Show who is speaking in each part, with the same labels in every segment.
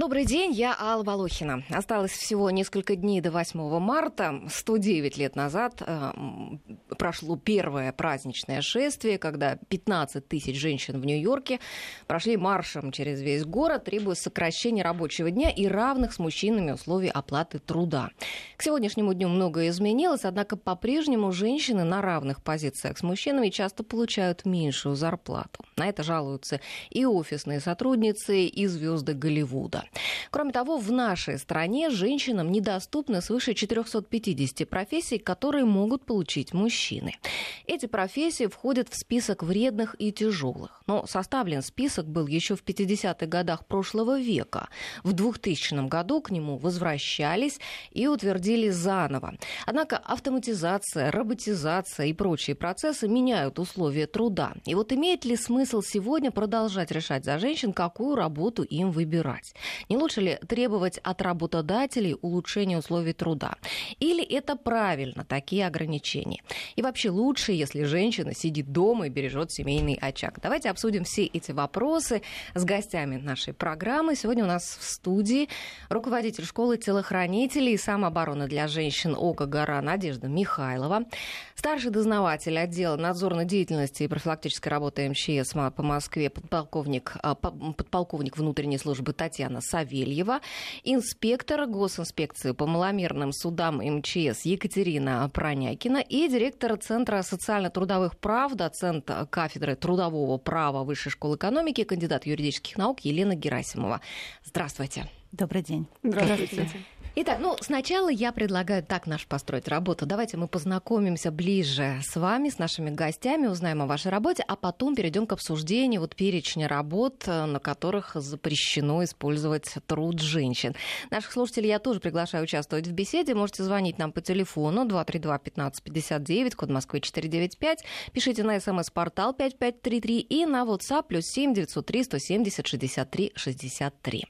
Speaker 1: Добрый день, я Алла Волохина. Осталось всего несколько дней до 8 марта. 109 лет назад э, прошло первое праздничное шествие, когда 15 тысяч женщин в Нью-Йорке прошли маршем через весь город, требуя сокращения рабочего дня и равных с мужчинами условий оплаты труда. К сегодняшнему дню многое изменилось, однако по-прежнему женщины на равных позициях с мужчинами часто получают меньшую зарплату. На это жалуются и офисные сотрудницы, и звезды Голливуда. Кроме того, в нашей стране женщинам недоступны свыше 450 профессий, которые могут получить мужчины. Эти профессии входят в список вредных и тяжелых. Но составлен список был еще в 50-х годах прошлого века. В 2000 году к нему возвращались и утвердили заново. Однако автоматизация, роботизация и прочие процессы меняют условия труда. И вот имеет ли смысл сегодня продолжать решать за женщин, какую работу им выбирать? Не лучше ли требовать от работодателей улучшения условий труда? Или это правильно, такие ограничения? И вообще лучше, если женщина сидит дома и бережет семейный очаг? Давайте обсудим все эти вопросы с гостями нашей программы. Сегодня у нас в студии руководитель школы телохранителей и самообороны для женщин ОКО «Гора» Надежда Михайлова, старший дознаватель отдела надзорной деятельности и профилактической работы МЧС по Москве, подполковник, а, подполковник внутренней службы Татьяна Савельева, инспектор госинспекции по маломерным судам МЧС Екатерина Пронякина и директор Центра социально-трудовых прав, доцент кафедры трудового права Высшей школы экономики, кандидат юридических наук Елена Герасимова. Здравствуйте.
Speaker 2: Добрый день.
Speaker 1: Здравствуйте. Здравствуйте. Итак, ну, сначала я предлагаю так наш построить работу. Давайте мы познакомимся ближе с вами, с нашими гостями, узнаем о вашей работе, а потом перейдем к обсуждению вот перечня работ, э, на которых запрещено использовать труд женщин. Наших слушателей я тоже приглашаю участвовать в беседе. Можете звонить нам по телефону 232-1559, код Москвы 495. Пишите на смс-портал 5533 и на WhatsApp плюс 7 903 170 63 63.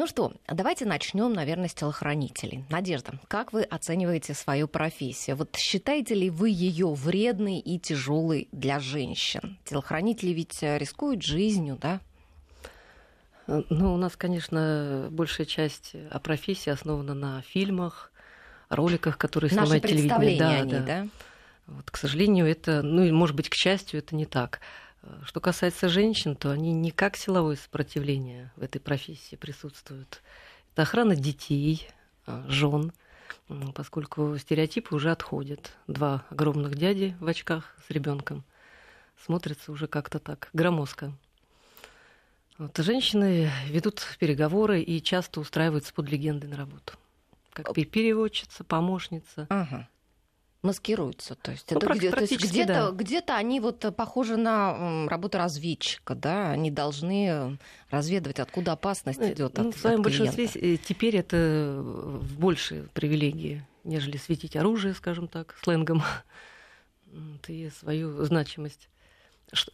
Speaker 1: Ну что, давайте начнем, наверное, с телохранителей. Надежда, как вы оцениваете свою профессию? Вот считаете ли вы ее вредной и тяжелой для женщин? Телохранители ведь рискуют жизнью, да?
Speaker 3: Ну, у нас, конечно, большая часть о профессии основана на фильмах, роликах, которые снимает телевидение.
Speaker 1: Да, они, да. да?
Speaker 3: Вот, к сожалению, это, ну, может быть, к счастью, это не так. Что касается женщин, то они не как силовое сопротивление в этой профессии присутствуют. Это охрана детей, а, жен, поскольку стереотипы уже отходят. Два огромных дяди в очках с ребенком смотрятся уже как-то так громоздко. Вот, женщины ведут переговоры и часто устраиваются под легенды на работу. Как переводчица, помощница.
Speaker 1: Ага маскируются. То есть, ну, это где, то есть где-то, да. где-то они вот похожи на работу разведчика, да, они должны разведывать, откуда опасность
Speaker 3: ну,
Speaker 1: идет.
Speaker 3: Ну,
Speaker 1: от,
Speaker 3: в своем большинстве э, теперь это в большей привилегии, нежели светить оружие, скажем так, сленгом, и свою значимость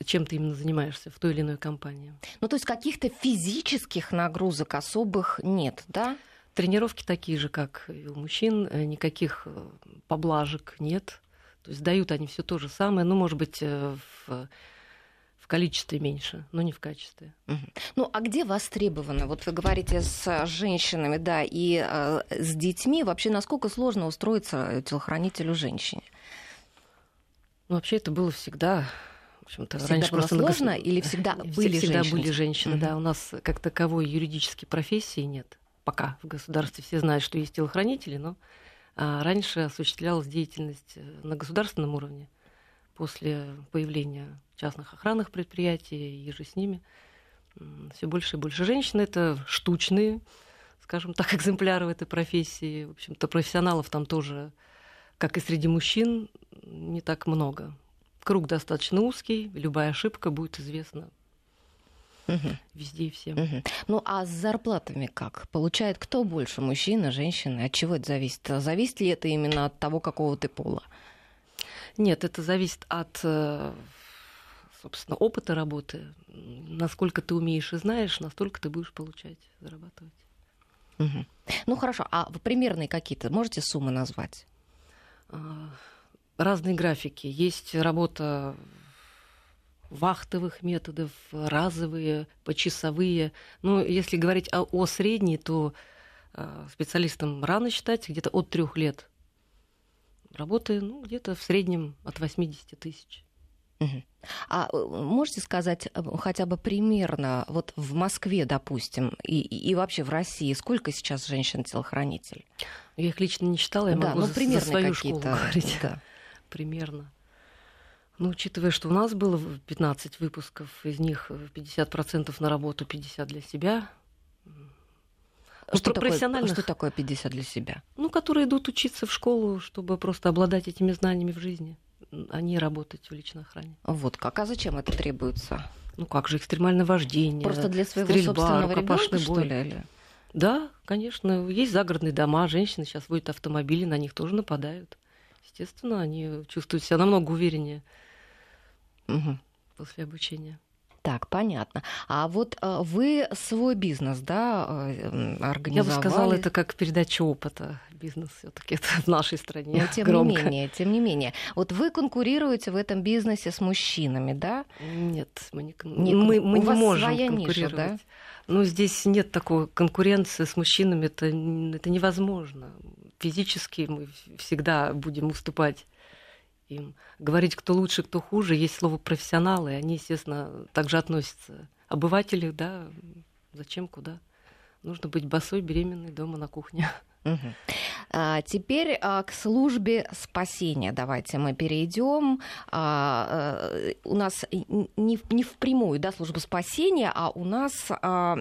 Speaker 3: чем ты именно занимаешься в той или иной компании.
Speaker 1: Ну, то есть каких-то физических нагрузок особых нет, да?
Speaker 3: Тренировки такие же, как и у мужчин, э, никаких э, поблажек нет. То есть дают они все то же самое, ну, может быть, э, в, в количестве меньше, но не в качестве.
Speaker 1: Угу. Ну, а где востребовано? Вот вы говорите с женщинами, да, и э, с детьми. Вообще, насколько сложно устроиться телохранителю женщине?
Speaker 3: Ну, вообще, это было всегда в общем-то,
Speaker 1: всегда раньше было просто сложно на... или всегда были
Speaker 3: всегда
Speaker 1: женщины?
Speaker 3: были женщины, угу. да. У нас как таковой юридической профессии нет пока в государстве все знают, что есть телохранители, но а, раньше осуществлялась деятельность э, на государственном уровне после появления частных охранных предприятий и же с ними все больше и больше женщин. Это штучные, скажем так, экземпляры в этой профессии. В общем-то, профессионалов там тоже, как и среди мужчин, не так много. Круг достаточно узкий, любая ошибка будет известна угу. везде и всем.
Speaker 1: Угу. Ну а с зарплатами как? Получает кто больше, мужчина, женщина? От чего это зависит? Зависит ли это именно от того, какого ты пола?
Speaker 3: Нет, это зависит от э, собственно, опыта работы. Насколько ты умеешь и знаешь, настолько ты будешь получать, зарабатывать.
Speaker 1: Угу. Ну хорошо, а примерные какие-то можете суммы назвать?
Speaker 3: А, разные графики. Есть работа вахтовых методов, разовые, почасовые. Ну, если говорить о, о средней, то э, специалистам рано считать, где-то от трех лет работы, ну, где-то в среднем от 80 тысяч.
Speaker 1: А э, можете сказать э, хотя бы примерно, вот в Москве, допустим, и, и вообще в России, сколько сейчас женщин-телохранителей?
Speaker 3: Я их лично не читала, я
Speaker 1: да,
Speaker 3: могу
Speaker 1: ну,
Speaker 3: за,
Speaker 1: примерно
Speaker 3: за свою школу говорить.
Speaker 1: Да.
Speaker 3: Примерно. Ну, учитывая, что у нас было 15 выпусков, из них 50% на работу, 50% для себя.
Speaker 1: Что, такое, что такое 50 для себя?
Speaker 3: Ну, которые идут учиться в школу, чтобы просто обладать этими знаниями в жизни, а не работать в личной охране.
Speaker 1: Вот как. А зачем это требуется?
Speaker 3: Ну как же, экстремальное вождение.
Speaker 1: Просто для своего
Speaker 3: стрельба,
Speaker 1: собственного ребенка, что ли? Или?
Speaker 3: Да, конечно. Есть загородные дома, женщины сейчас водят автомобили, на них тоже нападают. Естественно, они чувствуют себя намного увереннее
Speaker 1: угу.
Speaker 3: после обучения.
Speaker 1: Так, понятно. А вот э, вы свой бизнес, да, э, организовали?
Speaker 3: Я бы сказала, это как передача опыта. Бизнес все таки это в нашей стране
Speaker 1: Но, тем
Speaker 3: громко.
Speaker 1: не менее, тем не менее. Вот вы конкурируете в этом бизнесе с мужчинами, да?
Speaker 3: Нет, мы не,
Speaker 1: не,
Speaker 3: мы, мы
Speaker 1: у
Speaker 3: не
Speaker 1: вас
Speaker 3: можем
Speaker 1: своя
Speaker 3: конкурировать.
Speaker 1: Ниша, да?
Speaker 3: Ну, здесь нет такой конкуренции с мужчинами, это, это невозможно. Физически мы всегда будем уступать им. Говорить, кто лучше, кто хуже, есть слово профессионалы, и они, естественно, также относятся. Обыватели, да, зачем, куда? Нужно быть босой, беременной дома на кухне.
Speaker 1: Угу. А, теперь а, к службе спасения давайте мы перейдем. А, а, у нас не, не впрямую да, служба спасения, а у нас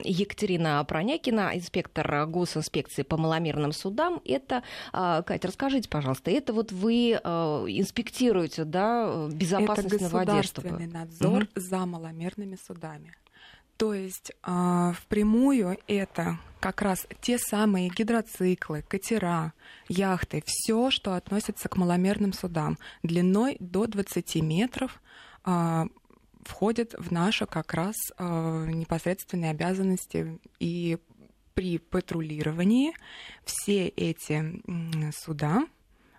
Speaker 1: Екатерина Пронякина, инспектор госинспекции по маломерным судам. Это, Катя, расскажите, пожалуйста, это вот вы инспектируете да, безопасность
Speaker 2: это государственный надзор угу. за маломерными судами. То есть э, впрямую это как раз те самые гидроциклы, катера, яхты, все, что относится к маломерным судам, длиной до 20 метров, э, входит в наши как раз э, непосредственные обязанности и при патрулировании. Все эти суда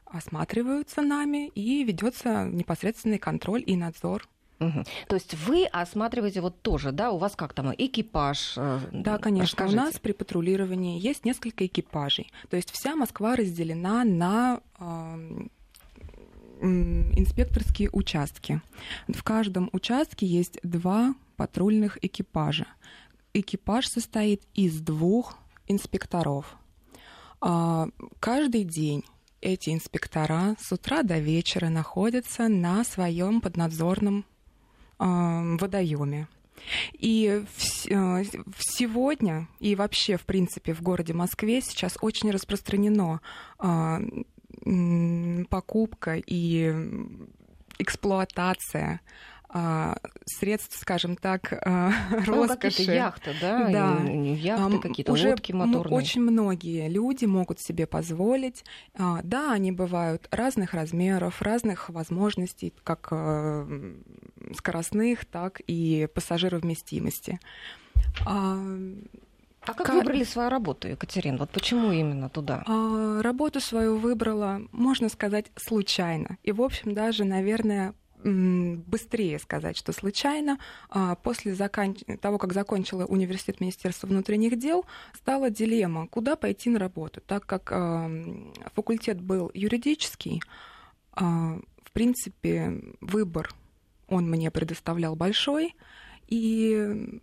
Speaker 2: осматриваются нами и ведется непосредственный контроль и надзор
Speaker 1: Угу. То есть вы осматриваете вот тоже, да, у вас как там экипаж? Э,
Speaker 2: да, конечно. Расскажите. У нас при патрулировании есть несколько экипажей. То есть вся Москва разделена на э, инспекторские участки. В каждом участке есть два патрульных экипажа. Экипаж состоит из двух инспекторов. Э, каждый день эти инспектора с утра до вечера находятся на своем поднадзорном водоеме. И э, сегодня и вообще, в принципе, в городе Москве сейчас очень распространено а, покупка и эксплуатация а, средств, скажем так, а, ну, роскоши.
Speaker 1: яхты, да? Да. Яхты, какие-то
Speaker 2: Уже
Speaker 1: лодки моторные.
Speaker 2: Очень многие люди могут себе позволить. А, да, они бывают разных размеров, разных возможностей, как скоростных, так и пассажировместимости.
Speaker 1: А как Кар... выбрали свою работу, Екатерина? Вот почему именно туда?
Speaker 2: А, работу свою выбрала, можно сказать, случайно. И, в общем, даже, наверное, быстрее сказать, что случайно. А, после закан... того, как закончила университет Министерства внутренних дел, стала дилемма, куда пойти на работу. Так как факультет был юридический, а, в принципе, выбор он мне предоставлял большой, и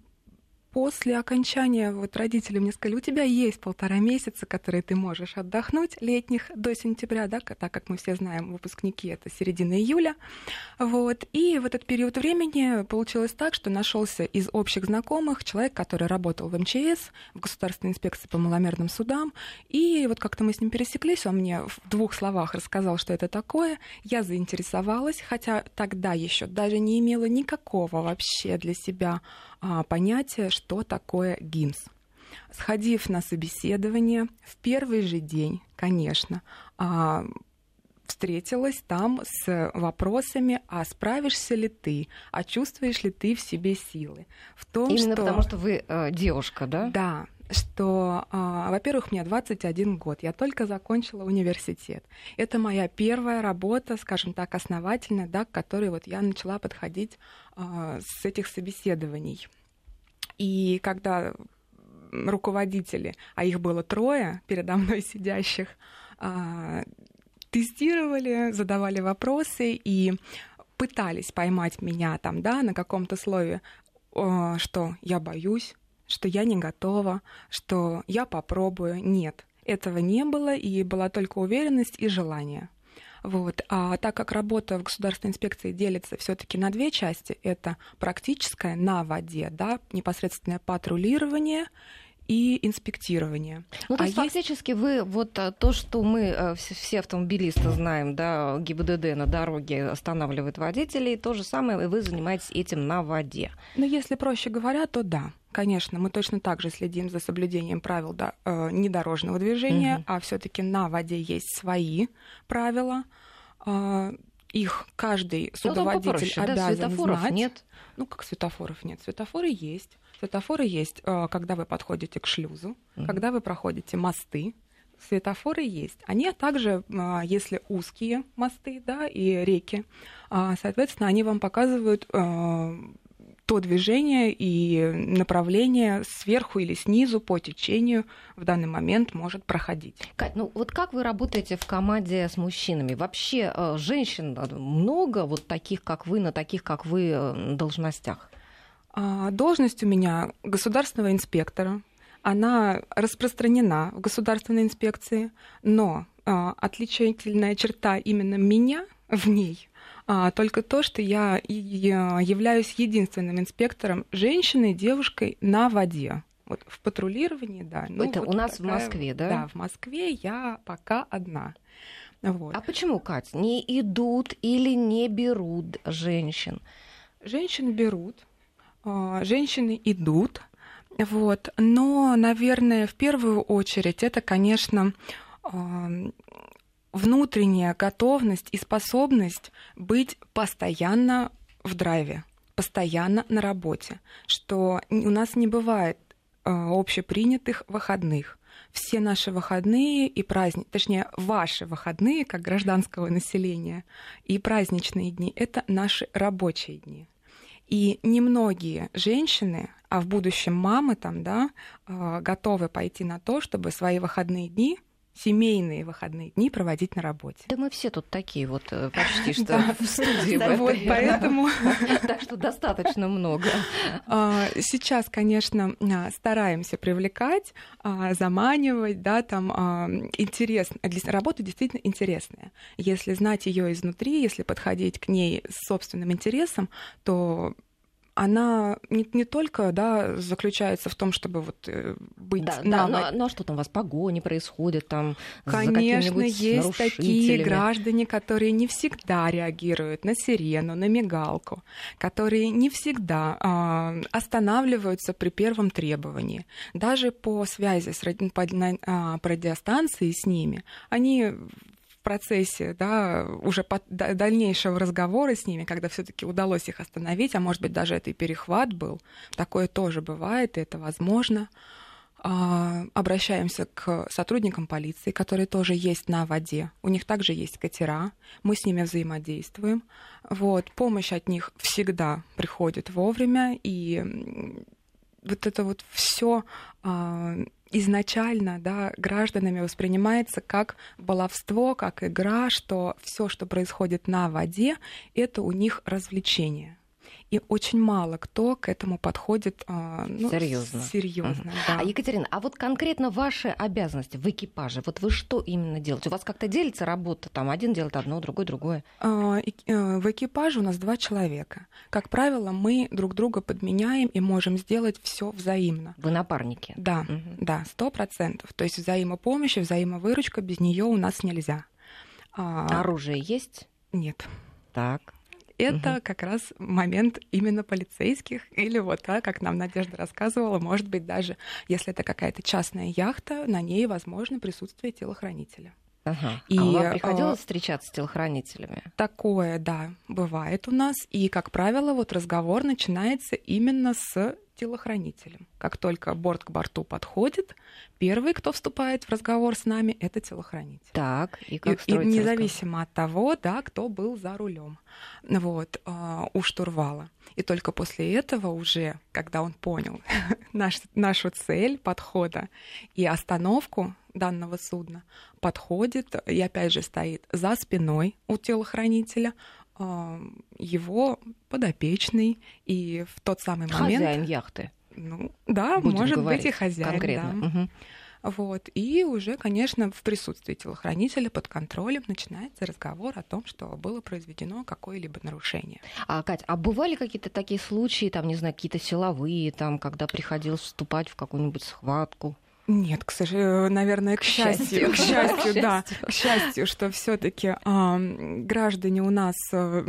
Speaker 2: после окончания вот родители мне сказали, у тебя есть полтора месяца, которые ты можешь отдохнуть летних до сентября, да, так как мы все знаем, выпускники это середина июля, вот. И в этот период времени получилось так, что нашелся из общих знакомых человек, который работал в МЧС, в Государственной инспекции по маломерным судам, и вот как-то мы с ним пересеклись, он мне в двух словах рассказал, что это такое, я заинтересовалась, хотя тогда еще даже не имела никакого вообще для себя понятие, что такое ГИМС. Сходив на собеседование в первый же день, конечно, а, встретилась там с вопросами, а справишься ли ты, а чувствуешь ли ты в себе силы.
Speaker 1: В том, Именно что... потому, что вы э, девушка, да?
Speaker 2: Да, что, а, во-первых, мне 21 год, я только закончила университет. Это моя первая работа, скажем так, основательная, да, к которой вот я начала подходить а, с этих собеседований. И когда руководители, а их было трое передо мной сидящих, а, тестировали, задавали вопросы и пытались поймать меня там, да, на каком-то слове, что я боюсь, что я не готова, что я попробую. Нет, этого не было, и была только уверенность и желание. Вот. А так как работа в государственной инспекции делится все-таки на две части, это практическое на воде, да, непосредственное патрулирование и инспектирование.
Speaker 1: Ну, то а есть, есть фактически вы вот э, то, что мы э, все автомобилисты знаем, да, ГИБДД на дороге останавливает водителей, то же самое вы занимаетесь этим на воде.
Speaker 2: Ну, если проще говоря, то да. Конечно, мы точно так же следим за соблюдением правил да, э, недорожного движения, угу. а все-таки на воде есть свои правила. Э, их каждый ну, судоводитель ну, попроще, обязан да, светофоров знать.
Speaker 1: нет.
Speaker 2: Ну, как светофоров нет. Светофоры есть. Светофоры есть, э, когда вы подходите к шлюзу, mm когда вы проходите мосты. Светофоры есть. Они также, э, если узкие мосты да, и реки, э, соответственно, они вам показывают то движение и направление сверху или снизу по течению в данный момент может проходить.
Speaker 1: Кать, ну вот как вы работаете в команде с мужчинами? Вообще женщин много вот таких, как вы, на таких, как вы должностях?
Speaker 2: А, должность у меня государственного инспектора. Она распространена в государственной инспекции, но а, отличительная черта именно меня в ней а, только то, что я являюсь единственным инспектором женщиной, девушкой на воде. Вот в патрулировании, да.
Speaker 1: Ну, Это
Speaker 2: вот
Speaker 1: у нас такая, в Москве, да?
Speaker 2: Да, в Москве я пока одна.
Speaker 1: Вот. А почему, Кать, не идут или не берут женщин?
Speaker 2: Женщин берут, женщины идут, вот, но, наверное, в первую очередь это, конечно, а, внутренняя готовность и способность быть постоянно в драйве, постоянно на работе, что у нас не бывает а, общепринятых выходных. Все наши выходные и праздники, точнее, ваши выходные, как гражданского населения, и праздничные дни — это наши рабочие дни. И немногие женщины, а в будущем мамы там, да, а, готовы пойти на то, чтобы свои выходные дни семейные выходные дни проводить на работе.
Speaker 1: Да мы все тут такие вот э, почти что в студии.
Speaker 2: Вот поэтому...
Speaker 1: Так что достаточно много.
Speaker 2: А, сейчас, конечно, а, стараемся привлекать, а, заманивать, да, там интересно. Работа действительно интересная. Если знать ее изнутри, если подходить к ней с собственным интересом, то она не, не только да, заключается в том, чтобы вот э, быть
Speaker 1: да, на... Да, но, но что там у вас погони происходит там
Speaker 2: Конечно, есть такие граждане, которые не всегда реагируют на сирену, на мигалку, которые не всегда э, останавливаются при первом требовании. Даже по связи с по, на, э, по радиостанции с ними, они процессе да, уже по, дальнейшего разговора с ними, когда все-таки удалось их остановить, а может быть даже это и перехват был, такое тоже бывает, и это возможно. А, обращаемся к сотрудникам полиции, которые тоже есть на воде. У них также есть катера, мы с ними взаимодействуем. Вот, помощь от них всегда приходит вовремя, и вот это вот все а, изначально да, гражданами воспринимается как баловство, как игра, что все, что происходит на воде, это у них развлечение и очень мало кто к этому подходит
Speaker 1: а, ну, серьезно.
Speaker 2: серьезно угу. да.
Speaker 1: А Екатерина, а вот конкретно ваши обязанности в экипаже, вот вы что именно делаете? У вас как-то делится работа, там один делает одно, другой другое?
Speaker 2: А, э, в экипаже у нас два человека. Как правило, мы друг друга подменяем и можем сделать все взаимно.
Speaker 1: Вы напарники?
Speaker 2: Да, угу. да, сто процентов. То есть взаимопомощь, взаимовыручка без нее у нас нельзя.
Speaker 1: А... Оружие есть?
Speaker 2: Нет.
Speaker 1: Так
Speaker 2: это угу. как раз момент именно полицейских, или вот, да, как нам Надежда рассказывала, может быть, даже если это какая-то частная яхта, на ней возможно присутствие телохранителя.
Speaker 1: Ага. И, а вам приходилось встречаться с телохранителями?
Speaker 2: Такое, да, бывает у нас. И, как правило, вот разговор начинается именно с телохранителем. Как только борт к борту подходит, первый, кто вступает в разговор с нами, это телохранитель.
Speaker 1: Так, и как
Speaker 2: и, и независимо разговор? от того, да, кто был за рулем, вот, э, у штурвала. И только после этого уже, когда он понял наш, нашу цель подхода и остановку данного судна, подходит и опять же стоит за спиной у телохранителя, его подопечный, и в тот самый момент...
Speaker 1: Хозяин яхты.
Speaker 2: Ну, да, Будем может быть и хозяин. Конкретно. Да. Угу. Вот. И уже, конечно, в присутствии телохранителя под контролем начинается разговор о том, что было произведено какое-либо нарушение.
Speaker 1: А, Кать, а бывали какие-то такие случаи, там, не знаю, какие-то силовые, там, когда приходилось вступать в какую-нибудь схватку?
Speaker 2: Нет, к сожалению, наверное, к, счастью, к счастью, да, к счастью, что все-таки э, граждане у нас э,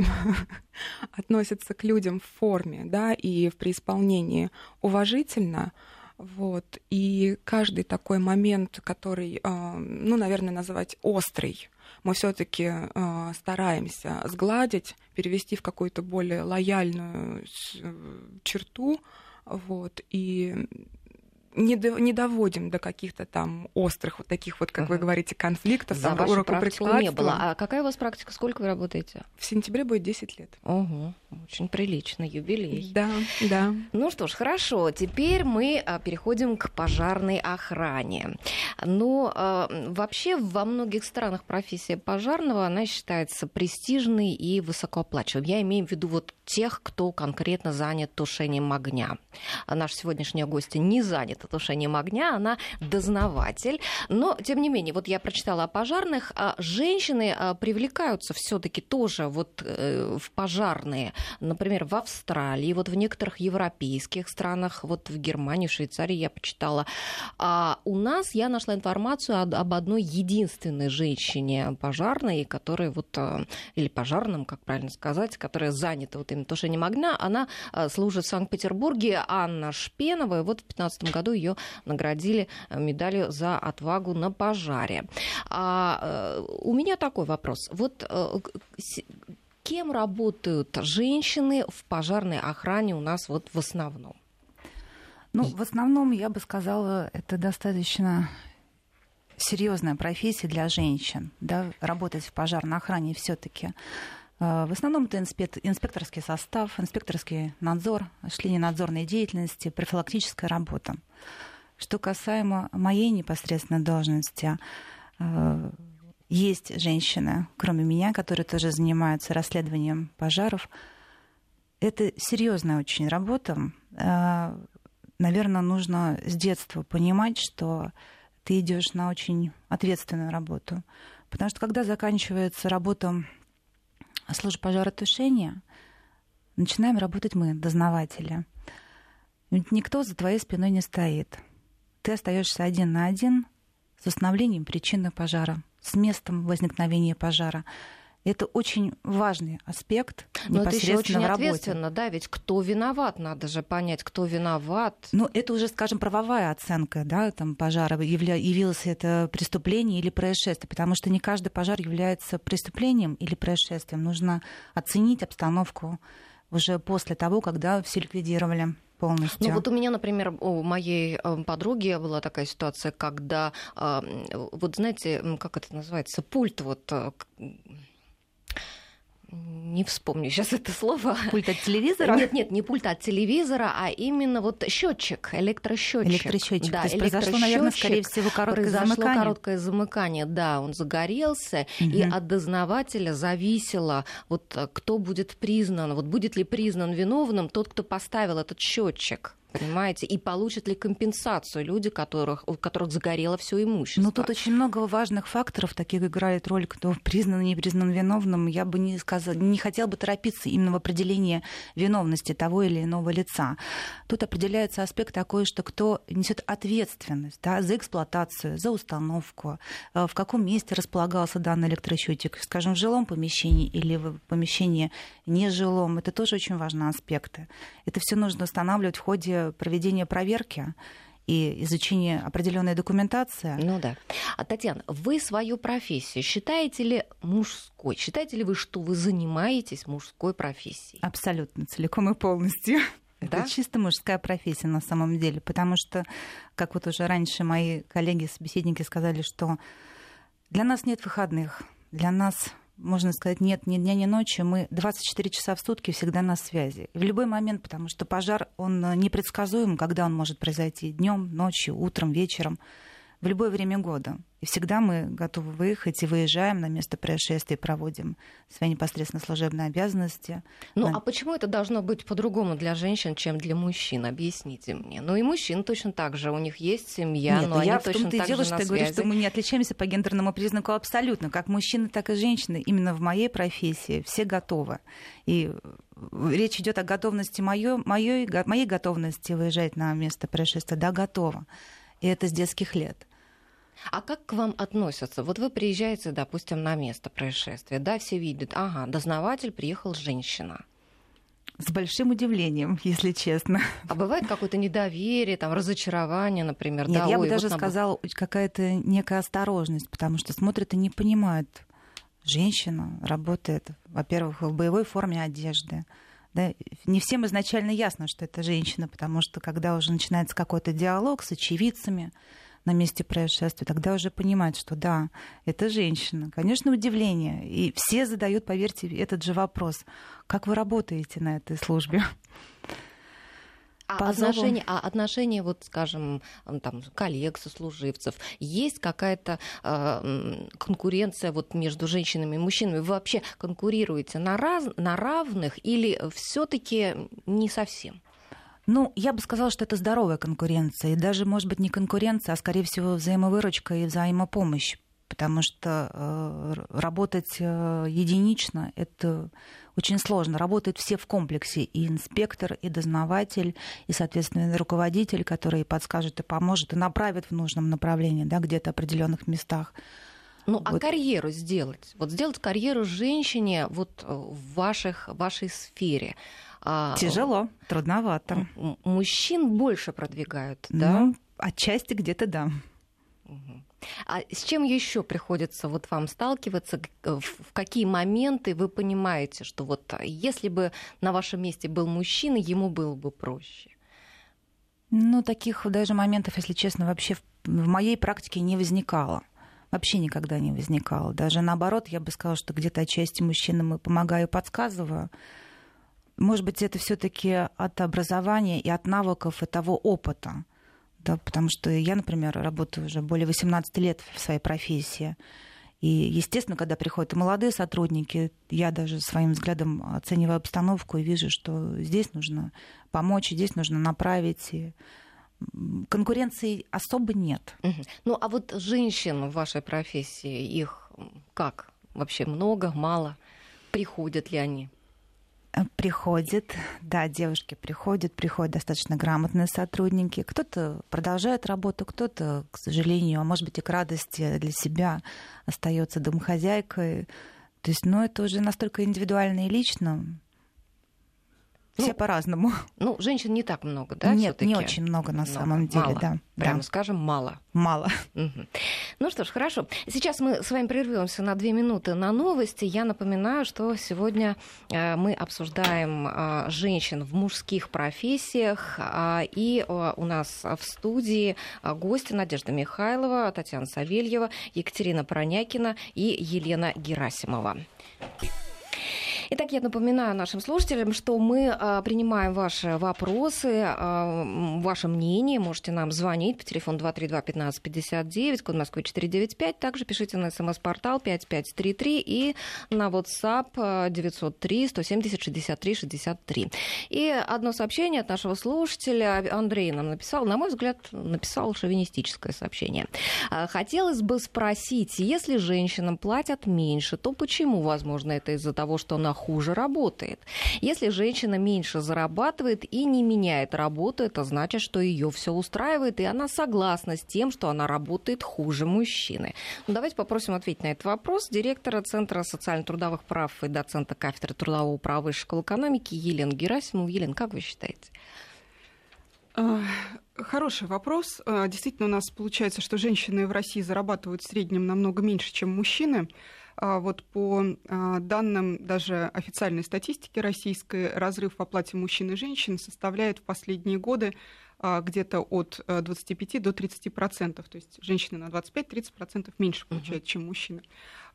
Speaker 2: относятся к людям в форме, да, и в преисполнении уважительно. Вот. И каждый такой момент, который, э, ну, наверное, называть острый, мы все-таки э, стараемся сгладить, перевести в какую-то более лояльную черту. Вот. И не, до, не доводим до каких-то там острых вот таких вот, как uh-huh. вы говорите, конфликтов,
Speaker 1: За там, практику не было. А какая у вас практика? Сколько вы работаете?
Speaker 2: В сентябре будет 10 лет.
Speaker 1: Угу. Очень прилично, юбилей.
Speaker 2: Да, да.
Speaker 1: Ну что ж, хорошо. Теперь мы а, переходим к пожарной охране. Но э, вообще во многих странах профессия пожарного, она считается престижной и высокооплачиваемой. Я имею в виду вот тех, кто конкретно занят тушением огня. А наша сегодняшняя гостья не занята тушением огня, она дознаватель. Но, тем не менее, вот я прочитала о пожарных. А женщины а, привлекаются все таки тоже вот э, в пожарные. Например, в Австралии, вот в некоторых европейских странах, вот в Германии, в Швейцарии я почитала. А у нас я нашла информацию об одной единственной женщине пожарной, которая вот, э, или пожарном, как правильно сказать, которая занята вот именно тушением огня. Она э, служит в Санкт-Петербурге, Анна Шпенова. И вот в 2015 году ее наградили э, медалью за отвагу на пожаре. А, у меня такой вопрос. Вот кем работают женщины в пожарной охране у нас вот в основном?
Speaker 4: Ну, в основном, я бы сказала, это достаточно серьезная профессия для женщин, да, работать в пожарной охране все-таки. Э, в основном это инспекторский состав, инспекторский надзор, осуществление надзорной деятельности, профилактическая работа. Что касаемо моей непосредственной должности, э, есть женщины, кроме меня, которые тоже занимаются расследованием пожаров. Это серьезная очень работа. Э, Наверное, нужно с детства понимать, что ты идешь на очень ответственную работу. Потому что когда заканчивается работа службы пожаротушения, начинаем работать мы, дознаватели. Ведь никто за твоей спиной не стоит. Ты остаешься один на один с установлением причины пожара, с местом возникновения пожара. Это очень важный аспект Но это еще очень
Speaker 1: ответственно, да, ведь кто виноват, надо же понять, кто виноват.
Speaker 4: Ну, это уже, скажем, правовая оценка, да, там пожара, явля... явилось это преступление или происшествие, потому что не каждый пожар является преступлением или происшествием. Нужно оценить обстановку уже после того, когда все ликвидировали полностью.
Speaker 1: Ну вот у меня, например, у моей э, подруги была такая ситуация, когда, э, вот знаете, как это называется, пульт вот э, не вспомню сейчас это слово.
Speaker 4: Пульт от телевизора?
Speaker 1: Нет, нет, не пульт от телевизора, а именно вот счетчик, электросчетчик.
Speaker 4: Электросчетчик. Да, То есть произошло, наверное, скорее всего, короткое
Speaker 1: произошло
Speaker 4: замыкание.
Speaker 1: короткое замыкание, да, он загорелся, угу. и от дознавателя зависело, вот кто будет признан, вот будет ли признан виновным тот, кто поставил этот счетчик понимаете, и получат ли компенсацию люди, которых, у которых загорело все имущество.
Speaker 4: Ну, тут очень много важных факторов, таких играет роль, кто признан и не признан виновным. Я бы не, сказала, не хотела бы торопиться именно в определении виновности того или иного лица. Тут определяется аспект такой, что кто несет ответственность да, за эксплуатацию, за установку, э, в каком месте располагался данный электросчетчик, скажем, в жилом помещении или в помещении нежилом. Это тоже очень важные аспекты. Это все нужно устанавливать в ходе проведения проверки. и изучение определенной документации.
Speaker 1: Ну да. А, Татьяна, вы свою профессию считаете ли мужской? Считаете ли вы, что вы занимаетесь мужской профессией?
Speaker 4: Абсолютно, целиком и полностью. Да? Это чисто мужская профессия на самом деле, потому что, как вот уже раньше мои коллеги-собеседники сказали, что для нас нет выходных, для нас можно сказать, нет ни дня, ни ночи. Мы 24 часа в сутки всегда на связи. В любой момент, потому что пожар, он непредсказуем, когда он может произойти. Днем, ночью, утром, вечером в любое время года. И всегда мы готовы выехать и выезжаем на место происшествия, проводим свои непосредственно служебные обязанности.
Speaker 1: Ну, а почему это должно быть по-другому для женщин, чем для мужчин? Объясните мне. Ну, и мужчин точно так же. У них есть семья,
Speaker 4: Нет,
Speaker 1: но
Speaker 4: я
Speaker 1: они
Speaker 4: в
Speaker 1: точно
Speaker 4: и
Speaker 1: так
Speaker 4: дело,
Speaker 1: же
Speaker 4: что
Speaker 1: на
Speaker 4: я говорю, что мы не отличаемся по гендерному признаку абсолютно. Как мужчины, так и женщины. Именно в моей профессии все готовы. И речь идет о готовности моей, моей, моей готовности выезжать на место происшествия. Да, готова. И это с детских лет.
Speaker 1: А как к вам относятся? Вот вы приезжаете, допустим, на место происшествия, да, все видят, ага, дознаватель приехал женщина.
Speaker 4: С большим удивлением, если честно.
Speaker 1: А бывает какое-то недоверие, там, разочарование, например,
Speaker 4: Нет,
Speaker 1: да?
Speaker 4: я бы
Speaker 1: ой,
Speaker 4: даже
Speaker 1: вот нам-
Speaker 4: сказала, какая-то некая осторожность, потому что смотрят и не понимают. Женщина работает, во-первых, в боевой форме одежды. Да, не всем изначально ясно, что это женщина, потому что когда уже начинается какой-то диалог с очевидцами на месте происшествия, тогда уже понимают, что да, это женщина. Конечно, удивление. И все задают, поверьте, этот же вопрос. Как вы работаете на этой службе?
Speaker 1: А
Speaker 4: по
Speaker 1: отношения, а отношения, вот, скажем, там, коллег, сослуживцев, есть какая-то э, конкуренция вот между женщинами и мужчинами? Вы вообще конкурируете на, раз, на равных или все-таки не совсем?
Speaker 4: Ну, я бы сказала, что это здоровая конкуренция. И даже, может быть, не конкуренция, а, скорее всего, взаимовыручка и взаимопомощь. Потому что э, работать э, единично — это очень сложно. Работают все в комплексе. И инспектор, и дознаватель, и, соответственно, руководитель, который подскажет и поможет, и направит в нужном направлении, да, где-то определенных местах.
Speaker 1: Ну, а
Speaker 4: Вот.
Speaker 1: карьеру сделать? Вот сделать карьеру женщине вот э, в ваших, вашей сфере. А,
Speaker 4: Тяжело, трудновато.
Speaker 1: Мужчин больше продвигают, да?
Speaker 4: Ну, отчасти где-то да.
Speaker 1: А с чем еще приходится вот вам сталкиваться? Г- В какие моменты вы понимаете, что вот а, если бы на вашем месте был мужчина, ему было бы проще?
Speaker 4: Ну, таких даже моментов, если честно, вообще в, в моей практике не возникало. Вообще никогда не возникало. Даже наоборот, я бы сказала, что где-то отчасти мужчинам и помогаю, подсказываю. Может быть, это все-таки от образования и от навыков и того опыта. Да, потому что я, например, работаю уже более 18 лет в своей профессии. И, естественно, когда приходят молодые сотрудники, я даже своим взглядом оцениваю обстановку и вижу, что здесь нужно помочь, здесь нужно направить. И конкуренции особо нет.
Speaker 1: Ну, а вот женщин в вашей профессии, их как? Вообще много, мало? Приходят ли они?
Speaker 4: Приходят, да, девушки приходят, приходят достаточно грамотные сотрудники. Кто-то продолжает работу, кто-то, к сожалению, а может быть и к радости для себя остается домохозяйкой. То есть, ну, это уже настолько индивидуально и лично. Все
Speaker 1: Ну,
Speaker 4: по-разному.
Speaker 1: Ну, женщин не так много, да?
Speaker 4: Нет, не очень много на
Speaker 1: Много,
Speaker 4: самом деле,
Speaker 1: мало.
Speaker 4: да.
Speaker 1: Прямо
Speaker 4: да.
Speaker 1: скажем, мало.
Speaker 4: Мало.
Speaker 1: Мгм. Ну что ж, хорошо. Сейчас мы с вами прервемся на две минуты на новости. Я напоминаю, что сегодня э, мы обсуждаем э, женщин в мужских профессиях. а, И э, у нас в студии гости Надежда Михайлова, Татьяна Савельева, Екатерина Пронякина и Елена Герасимова. Итак, я напоминаю нашим слушателям, что мы а, принимаем ваши вопросы, а, ваше мнение. Можете нам звонить по телефону 232-1559, код Москвы 495. Также пишите на смс-портал 5533 и на WhatsApp а, 903-170-63-63. И одно сообщение от нашего слушателя. Андрей нам написал, на мой взгляд, написал шовинистическое сообщение. А, Хотелось бы спросить, если женщинам платят меньше, то почему, возможно, это из-за того, что она хуже работает? Если женщина меньше зарабатывает и не меняет работу, это значит, что ее все устраивает, и она согласна с тем, что она работает хуже мужчины. Ну, давайте попросим ответить на этот вопрос директора Центра социально-трудовых прав и доцента кафедры трудового права Высшей школы экономики Елену Герасимову. Елена, как вы считаете?
Speaker 2: А,
Speaker 5: Хороший вопрос. А, действительно, у нас получается, что женщины в России зарабатывают в среднем намного меньше, чем мужчины. А, вот по а, данным даже официальной статистики российской, разрыв в оплате мужчин и женщин составляет в последние годы где-то от 25 до 30 процентов. То есть женщины на 25-30 процентов меньше получают, uh-huh. чем мужчины.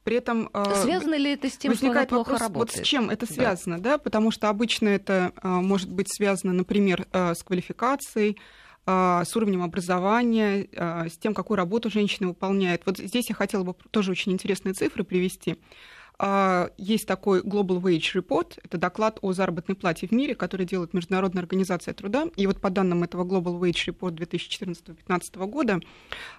Speaker 5: При этом
Speaker 1: связано ли это с тем, что она
Speaker 5: вопрос,
Speaker 1: работает?
Speaker 5: Вот с чем это связано, да. да, потому что обычно это может быть связано, например, с квалификацией, а, с уровнем образования, а, с тем, какую работу женщина выполняет. Вот здесь я хотела бы тоже очень интересные цифры привести. А, есть такой Global Wage Report, это доклад о заработной плате в мире, который делает Международная организация труда. И вот по данным этого Global Wage Report 2014-2015 года,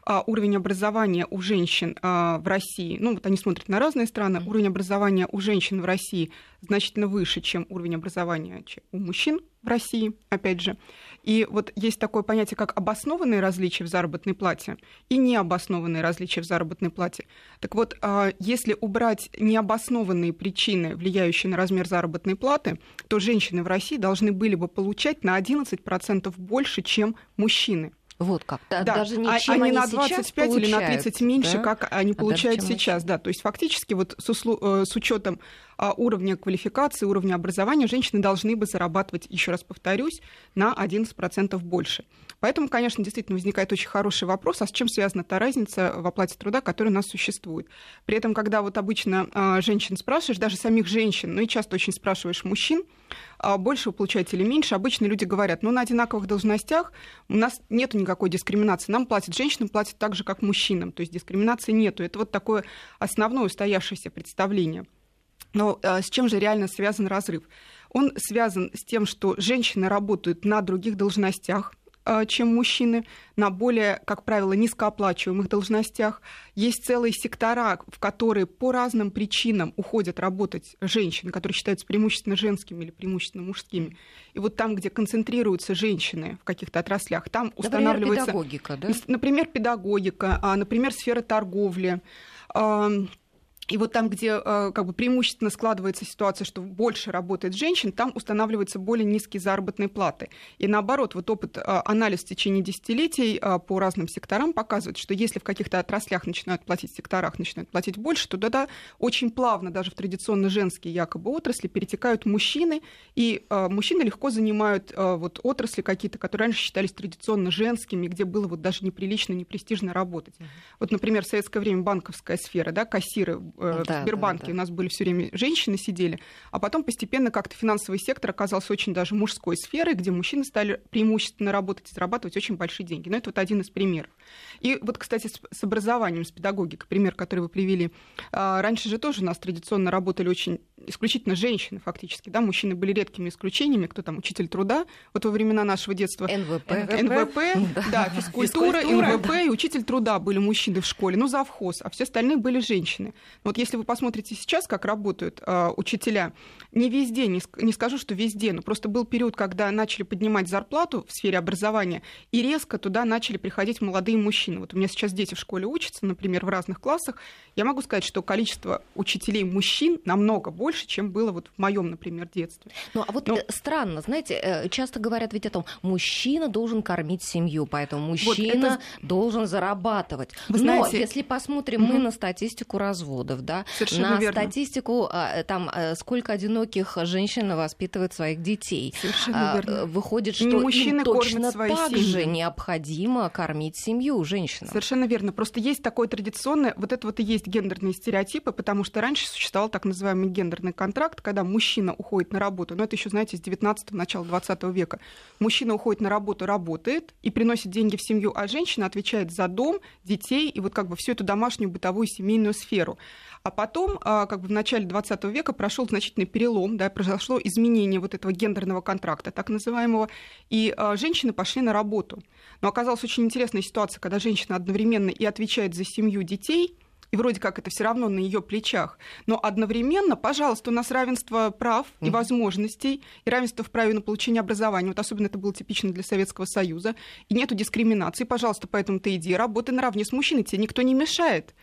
Speaker 5: а, уровень образования у женщин а, в России, ну вот они смотрят на разные страны, уровень образования у женщин в России значительно выше, чем уровень образования у мужчин в России, опять же. И вот есть такое понятие, как обоснованные различия в заработной плате и необоснованные различия в заработной плате. Так вот, а, если убрать необоснованные причины, влияющие на размер заработной платы, то женщины в России должны были бы получать на 11% больше, чем мужчины.
Speaker 1: Вот как.
Speaker 5: Да, даже не, а, чем они, они на 25 или на 30 меньше, да? как они а получают сейчас. Да, то есть фактически вот с, услу... Э, с учетом а, уровня квалификации, уровня образования женщины должны бы зарабатывать, еще раз повторюсь, на 11% больше. Поэтому, конечно, действительно возникает очень хороший вопрос, а с чем связана та разница в оплате труда, которая у нас существует. При этом, когда вот обычно а, женщин спрашиваешь, даже самих женщин, ну и часто очень спрашиваешь мужчин, а, больше вы получаете или меньше, обычно люди говорят, ну на одинаковых должностях у нас нет никакой дискриминации, нам платят женщинам, платят так же, как мужчинам, то есть дискриминации нету. Это вот такое основное устоявшееся представление. Но а, с чем же реально связан разрыв? Он связан с тем, что женщины работают на других должностях, чем мужчины, на более, как правило, низкооплачиваемых должностях. Есть целые сектора, в которые по разным причинам уходят работать женщины, которые считаются преимущественно женскими или преимущественно мужскими. И вот там, где концентрируются женщины в каких-то отраслях, там устанавливается...
Speaker 1: Например, педагогика, да?
Speaker 5: Например, педагогика, а, например, сфера торговли, и вот там, где э, как бы преимущественно складывается ситуация, что больше работает женщин, там устанавливаются более низкие заработные платы. И наоборот, вот опыт э, анализ в течение десятилетий э, по разным секторам показывает, что если в каких-то отраслях начинают платить, секторах начинают платить больше, то тогда очень плавно даже в традиционно женские якобы отрасли перетекают мужчины, и мужчины легко занимают вот отрасли какие-то, которые раньше считались традиционно женскими, где было вот даже неприлично, непрестижно работать. Вот, например, в советское время банковская сфера, да, кассиры э, да, в Сбербанке да, да. у нас были все время женщины сидели, а потом постепенно как-то финансовый сектор оказался очень даже мужской сферой, где мужчины стали преимущественно работать и зарабатывать очень большие деньги. Но это вот один из примеров. И вот, кстати, с, с образованием, с педагогикой, пример, который вы привели. А, раньше же тоже у нас традиционно работали очень исключительно женщины фактически, да, мужчины были редкими исключениями, кто там учитель труда, вот во времена нашего детства.
Speaker 1: НВП.
Speaker 5: НВП, да, физкультура, НВП и учитель труда были мужчины в школе, ну, завхоз, а все остальные были женщины. Вот если вы посмотрите сейчас, как работают э, учителя, не везде, не, не скажу, что везде, но просто был период, когда начали поднимать зарплату в сфере образования, и резко туда начали приходить молодые мужчины. Вот у меня сейчас дети в школе учатся, например, в разных классах. Я могу сказать, что количество учителей мужчин намного больше, чем было вот в моем, например, детстве.
Speaker 1: Ну, а вот Но... Э, странно, знаете, э, часто говорят ведь о том, мужчина должен кормить семью, поэтому мужчина вот это... должен зарабатывать. Вы знаете... Но если посмотрим mm-hmm. мы на статистику разводов, да, Совершенно на верно. статистику, а, там, э, сколько одиноких женщин воспитывают своих детей. Совершенно а, верно. Выходит, что им точно так семьи. же необходимо кормить семью женщинам.
Speaker 5: Совершенно верно. Просто есть такое традиционное, вот это вот и есть гендерные стереотипы, потому что раньше существовал так называемый гендерный контракт, когда мужчина уходит на работу, но это еще, знаете, с 19 начала 20 века. Мужчина уходит на работу, работает и приносит деньги в семью, а женщина отвечает за дом, детей и вот как бы всю эту домашнюю бытовую семейную сферу. А потом, а, как бы в начале 20 века прошел значительный перелом, да, произошло изменение вот этого гендерного контракта, так называемого, и а, женщины пошли на работу. Но оказалась очень интересная ситуация, когда женщина одновременно и отвечает за семью детей, и вроде как это все равно на ее плечах. Но одновременно, пожалуйста, у нас равенство прав и mm-hmm. возможностей, и равенство в праве на получение образования. Вот особенно это было типично для Советского Союза. И нету дискриминации. Пожалуйста, поэтому ты иди, работай наравне с мужчиной, тебе никто не мешает.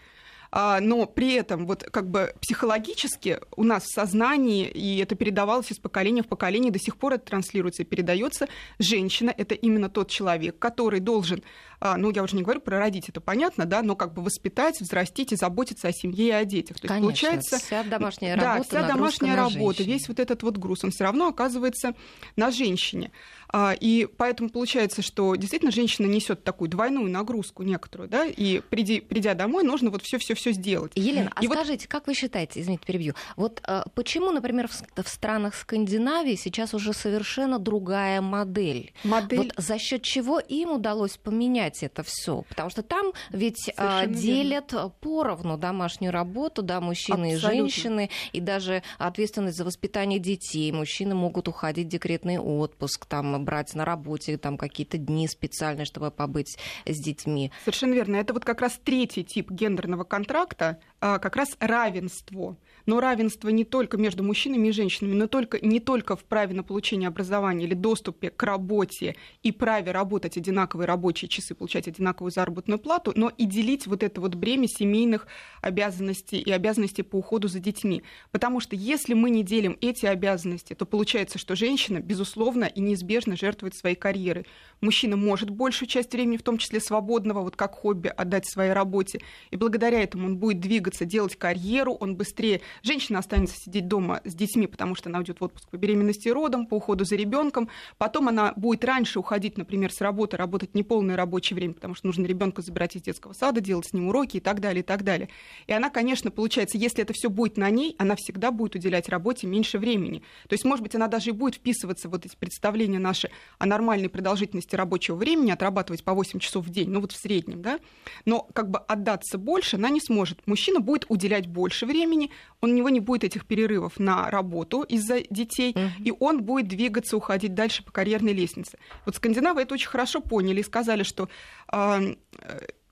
Speaker 5: А, но при этом вот как бы психологически у нас в сознании, и это передавалось из поколения в поколение, до сих пор это транслируется и передается, женщина — это именно тот человек, который должен, ну, я уже не говорю про родить, это понятно, да, но как бы воспитать, взрастить и заботиться о семье и о детях.
Speaker 1: То есть, Конечно, получается, вся домашняя работа,
Speaker 5: да, вся домашняя работа, весь вот этот вот груз, он все равно оказывается на женщине. А, и поэтому получается, что действительно женщина несет такую двойную нагрузку некоторую, да, и приди, придя домой, нужно вот все, все, все сделать.
Speaker 1: Елена, и а вот... скажите, как вы считаете, извините, перебью, вот а, почему, например, в, в странах Скандинавии сейчас уже совершенно другая модель? Модель. Вот за счет чего им удалось поменять это все? Потому что там ведь а, делят верно. поровну домашнюю работу, да, мужчины Абсолютно. и женщины, и даже ответственность за воспитание детей. Мужчины могут уходить в декретный отпуск, там брать на работе там какие-то дни специальные, чтобы побыть с детьми.
Speaker 5: Совершенно верно. Это вот как раз третий тип гендерного контракта, а, как раз равенство но равенство не только между мужчинами и женщинами, но только, не только в праве на получение образования или доступе к работе и праве работать одинаковые рабочие часы, получать одинаковую заработную плату, но и делить вот это вот бремя семейных обязанностей и обязанностей по уходу за детьми. Потому что если мы не делим эти обязанности, то получается, что женщина, безусловно и неизбежно жертвует своей карьерой. Мужчина может большую часть времени, в том числе свободного, вот как хобби, отдать своей работе. И благодаря этому он будет двигаться, делать карьеру, он быстрее Женщина останется сидеть дома с детьми, потому что она уйдет в отпуск по беременности и родам, по уходу за ребенком. Потом она будет раньше уходить, например, с работы, работать неполное рабочее время, потому что нужно ребенка забирать из детского сада, делать с ним уроки и так далее, и так далее. И она, конечно, получается, если это все будет на ней, она всегда будет уделять работе меньше времени. То есть, может быть, она даже и будет вписываться в вот эти представления наши о нормальной продолжительности рабочего времени, отрабатывать по 8 часов в день, ну вот в среднем, да, но как бы отдаться больше она не сможет. Мужчина будет уделять больше времени, у него не будет этих перерывов на работу из-за детей, mm-hmm. и он будет двигаться, уходить дальше по карьерной лестнице. Вот скандинавы это очень хорошо поняли и сказали, что э,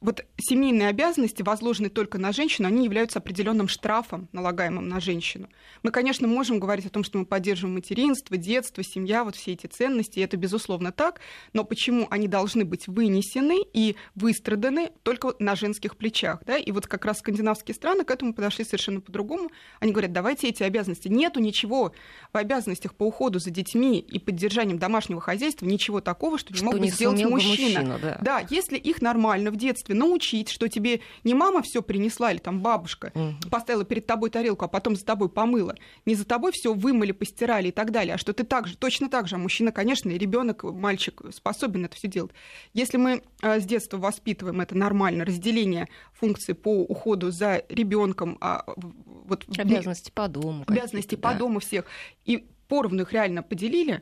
Speaker 5: вот семейные обязанности, возложенные только на женщину, они являются определенным штрафом, налагаемым на женщину. Мы, конечно, можем говорить о том, что мы поддерживаем материнство, детство, семья, вот все эти ценности, и это безусловно так, но почему они должны быть вынесены и выстраданы только на женских плечах, да? И вот как раз скандинавские страны к этому подошли совершенно по-другому. Они говорят, давайте эти обязанности. Нету ничего в обязанностях по уходу за детьми и поддержанием домашнего хозяйства, ничего такого, что, что не мог бы сделать мужчина. мужчина да. да, если их нормально в детстве научить, что тебе не мама все принесла или там бабушка угу. поставила перед тобой тарелку, а потом за тобой помыла, не за тобой все вымыли, постирали и так далее, а что ты так же, точно так же, а мужчина, конечно, и ребенок, мальчик способен это все делать. Если мы а, с детства воспитываем это нормально, разделение функций по уходу за ребенком, а,
Speaker 1: вот обязанности по дому,
Speaker 5: обязанности по да. дому всех, и поровну их реально поделили,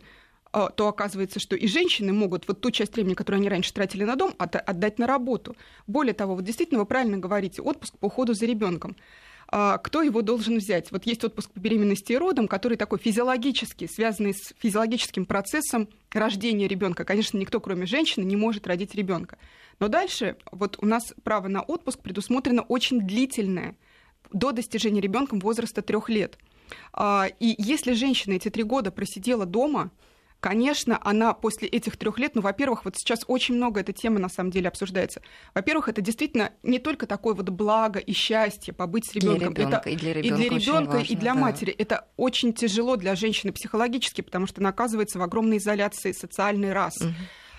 Speaker 5: то оказывается, что и женщины могут вот ту часть времени, которую они раньше тратили на дом, отдать на работу. Более того, вот действительно вы правильно говорите, отпуск по уходу за ребенком а, кто его должен взять. Вот есть отпуск по беременности и родам, который такой физиологический, связанный с физиологическим процессом рождения ребенка. Конечно, никто, кроме женщины, не может родить ребенка. Но дальше вот у нас право на отпуск предусмотрено очень длительное, до достижения ребенком возраста трех лет. А, и если женщина эти три года просидела дома, Конечно, она после этих трех лет, ну, во-первых, вот сейчас очень много этой темы на самом деле обсуждается. Во-первых, это действительно не только такое вот благо и счастье побыть с ребенком.
Speaker 1: Для
Speaker 5: это
Speaker 1: и для ребенка, и, для ребенка, важно,
Speaker 5: и для
Speaker 1: да.
Speaker 5: матери. Это очень тяжело для женщины психологически, потому что она оказывается в огромной изоляции социальный раз. Угу.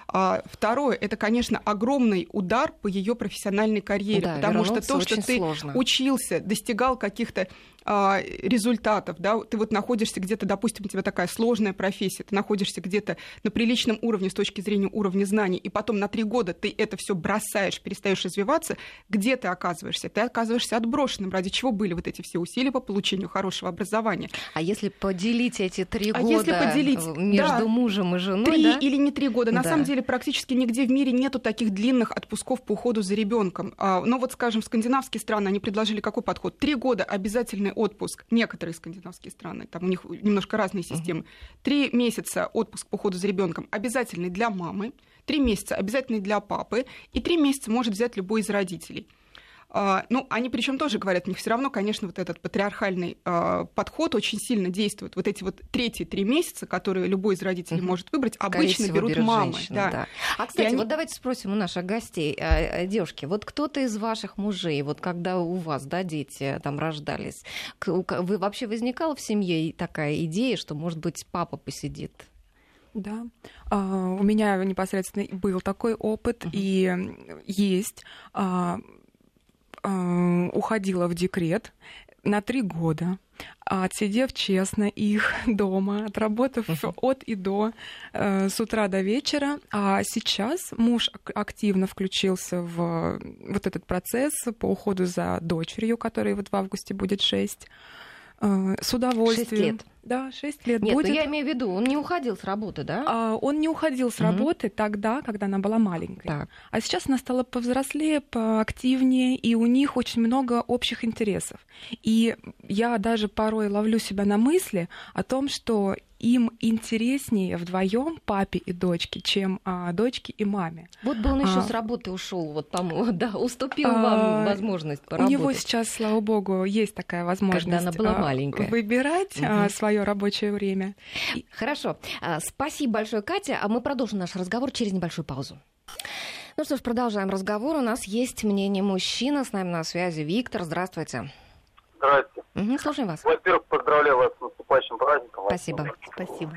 Speaker 5: А, второе, это, конечно, огромный удар по ее профессиональной карьере, да, потому что то, что ты сложно. учился, достигал каких-то а, результатов, да, ты вот находишься где-то, допустим, у тебя такая сложная профессия, ты находишься где-то на приличном уровне с точки зрения уровня знаний, и потом на три года ты это все бросаешь, перестаешь развиваться, где ты оказываешься? Ты оказываешься отброшенным, ради чего были вот эти все усилия по получению хорошего образования.
Speaker 1: А если поделить эти три а года если поделить, между да, мужем и женой,
Speaker 5: три
Speaker 1: да?
Speaker 5: или не три года, на да. самом деле практически нигде в мире нету таких длинных отпусков по уходу за ребенком. А, но вот, скажем, скандинавские страны, они предложили какой подход? Три года обязательный отпуск. Некоторые скандинавские страны, там у них немножко разные системы. Три месяца отпуск по уходу за ребенком обязательный для мамы, три месяца обязательный для папы, и три месяца может взять любой из родителей. А, ну, они причем тоже говорят, у них все равно, конечно, вот этот патриархальный а, подход очень сильно действует. Вот эти вот третьи три месяца, которые любой из родителей угу. может выбрать, обычно берут, берут мамы. Женщины, да. Да.
Speaker 1: А, кстати, они... вот давайте спросим у наших гостей, а, девушки, вот кто-то из ваших мужей, вот когда у вас, да, дети там рождались, вы вообще возникала в семье такая идея, что, может быть, папа посидит?
Speaker 2: Да, у меня непосредственно был такой опыт, uh-huh. и есть э, уходила в декрет на три года, отсидев честно их дома, отработав uh-huh. от и до э, с утра до вечера. А сейчас муж активно включился в вот этот процесс по уходу за дочерью, которой вот в августе будет шесть. Э, с удовольствием. Шесть
Speaker 1: лет.
Speaker 2: Да, 6 лет
Speaker 1: Нет,
Speaker 2: будет.
Speaker 1: Но я имею в виду, он не уходил с работы, да?
Speaker 2: А, он не уходил с работы угу. тогда, когда она была маленькой. Так. А сейчас она стала повзрослее, поактивнее, и у них очень много общих интересов. И я даже порой ловлю себя на мысли о том, что им интереснее вдвоем папе и дочке, чем а, дочке и маме.
Speaker 1: Вот бы он еще а, с работы ушел, вот там, да, уступил а, вам возможность поработать.
Speaker 2: У него сейчас, слава богу, есть такая возможность.
Speaker 1: Когда она была а, маленькая.
Speaker 2: Выбирать угу. а, свое рабочее время.
Speaker 1: Хорошо. А, спасибо большое, Катя. А мы продолжим наш разговор через небольшую паузу. Ну что ж, продолжаем разговор. У нас есть мнение мужчины. С нами на связи Виктор. Здравствуйте.
Speaker 6: Здравствуйте.
Speaker 1: Угу, слушаем вас.
Speaker 6: Во-первых, поздравляю вас с наступающим праздником.
Speaker 1: Спасибо. Спасибо.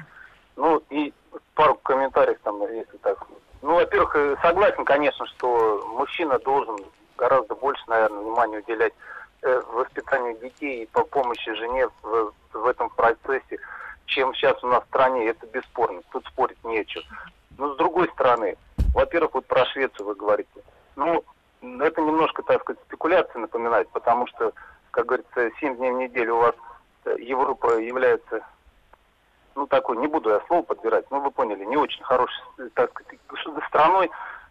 Speaker 6: Ну и пару комментариев там, если так. Ну, во-первых, э, согласен, конечно, что мужчина должен гораздо больше, наверное, внимания уделять э, воспитанию детей и по помощи жене в, в этом процессе, чем сейчас у нас в стране. Это бесспорно. Тут спорить нечего. Но с другой стороны, во-первых, вот про Швецию вы говорите. Ну, это немножко, так сказать, спекуляции напоминает, потому что как говорится, 7 дней в неделю у вас э, Европа является, ну, такой, не буду я слово подбирать, ну, вы поняли, не очень хорошей, э, так сказать, страной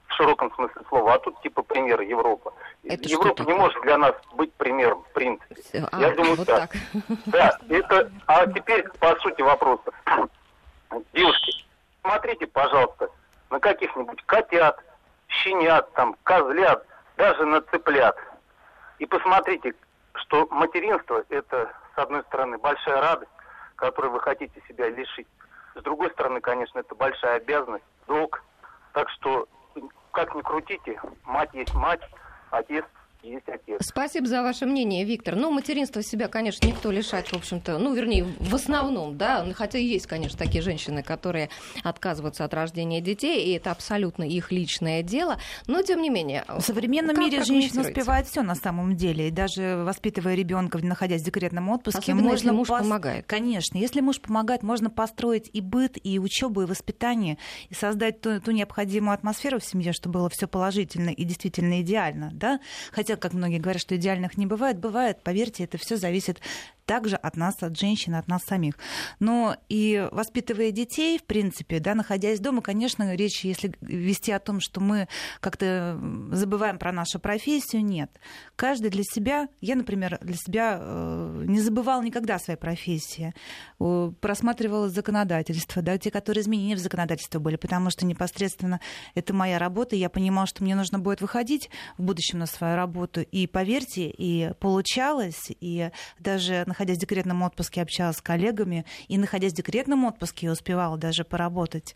Speaker 6: в широком смысле слова, а тут типа пример Европа. Это Европа не может для нас быть примером, в принципе.
Speaker 1: А, я думаю, вот так.
Speaker 6: Да, это, а теперь по сути вопроса. Девушки, смотрите, пожалуйста, на каких-нибудь котят, щенят, там, козлят, даже на цыплят. И посмотрите, что материнство – это, с одной стороны, большая радость, которую вы хотите себя лишить. С другой стороны, конечно, это большая обязанность, долг. Так что, как ни крутите, мать есть мать, отец.
Speaker 1: Спасибо за ваше мнение, Виктор. Ну, материнство себя, конечно, никто лишать, в общем-то, ну, вернее, в основном, да, хотя есть, конечно, такие женщины, которые отказываются от рождения детей, и это абсолютно их личное дело, но, тем не менее...
Speaker 4: В современном мире женщина успевает все на самом деле, и даже воспитывая ребенка, находясь в декретном отпуске,
Speaker 1: Особенно, можно если муж пос... помогает.
Speaker 4: Конечно, если муж помогает, можно построить и быт, и учебу, и воспитание, и создать ту, ту необходимую атмосферу в семье, чтобы было все положительно и действительно идеально, да, хотя как многие говорят, что идеальных не бывает, бывает, поверьте, это все зависит также от нас, от женщин, от нас самих. Но и воспитывая детей, в принципе, да, находясь дома, конечно, речь, если вести о том, что мы как-то забываем про нашу профессию, нет. Каждый для себя, я, например, для себя э, не забывала никогда о своей профессии, просматривала законодательство, да, те, которые изменения в законодательство были, потому что непосредственно это моя работа, и я понимала, что мне нужно будет выходить в будущем на свою работу, и поверьте, и получалось, и даже находясь в декретном отпуске, общалась с коллегами, и находясь в декретном отпуске, успевала даже поработать.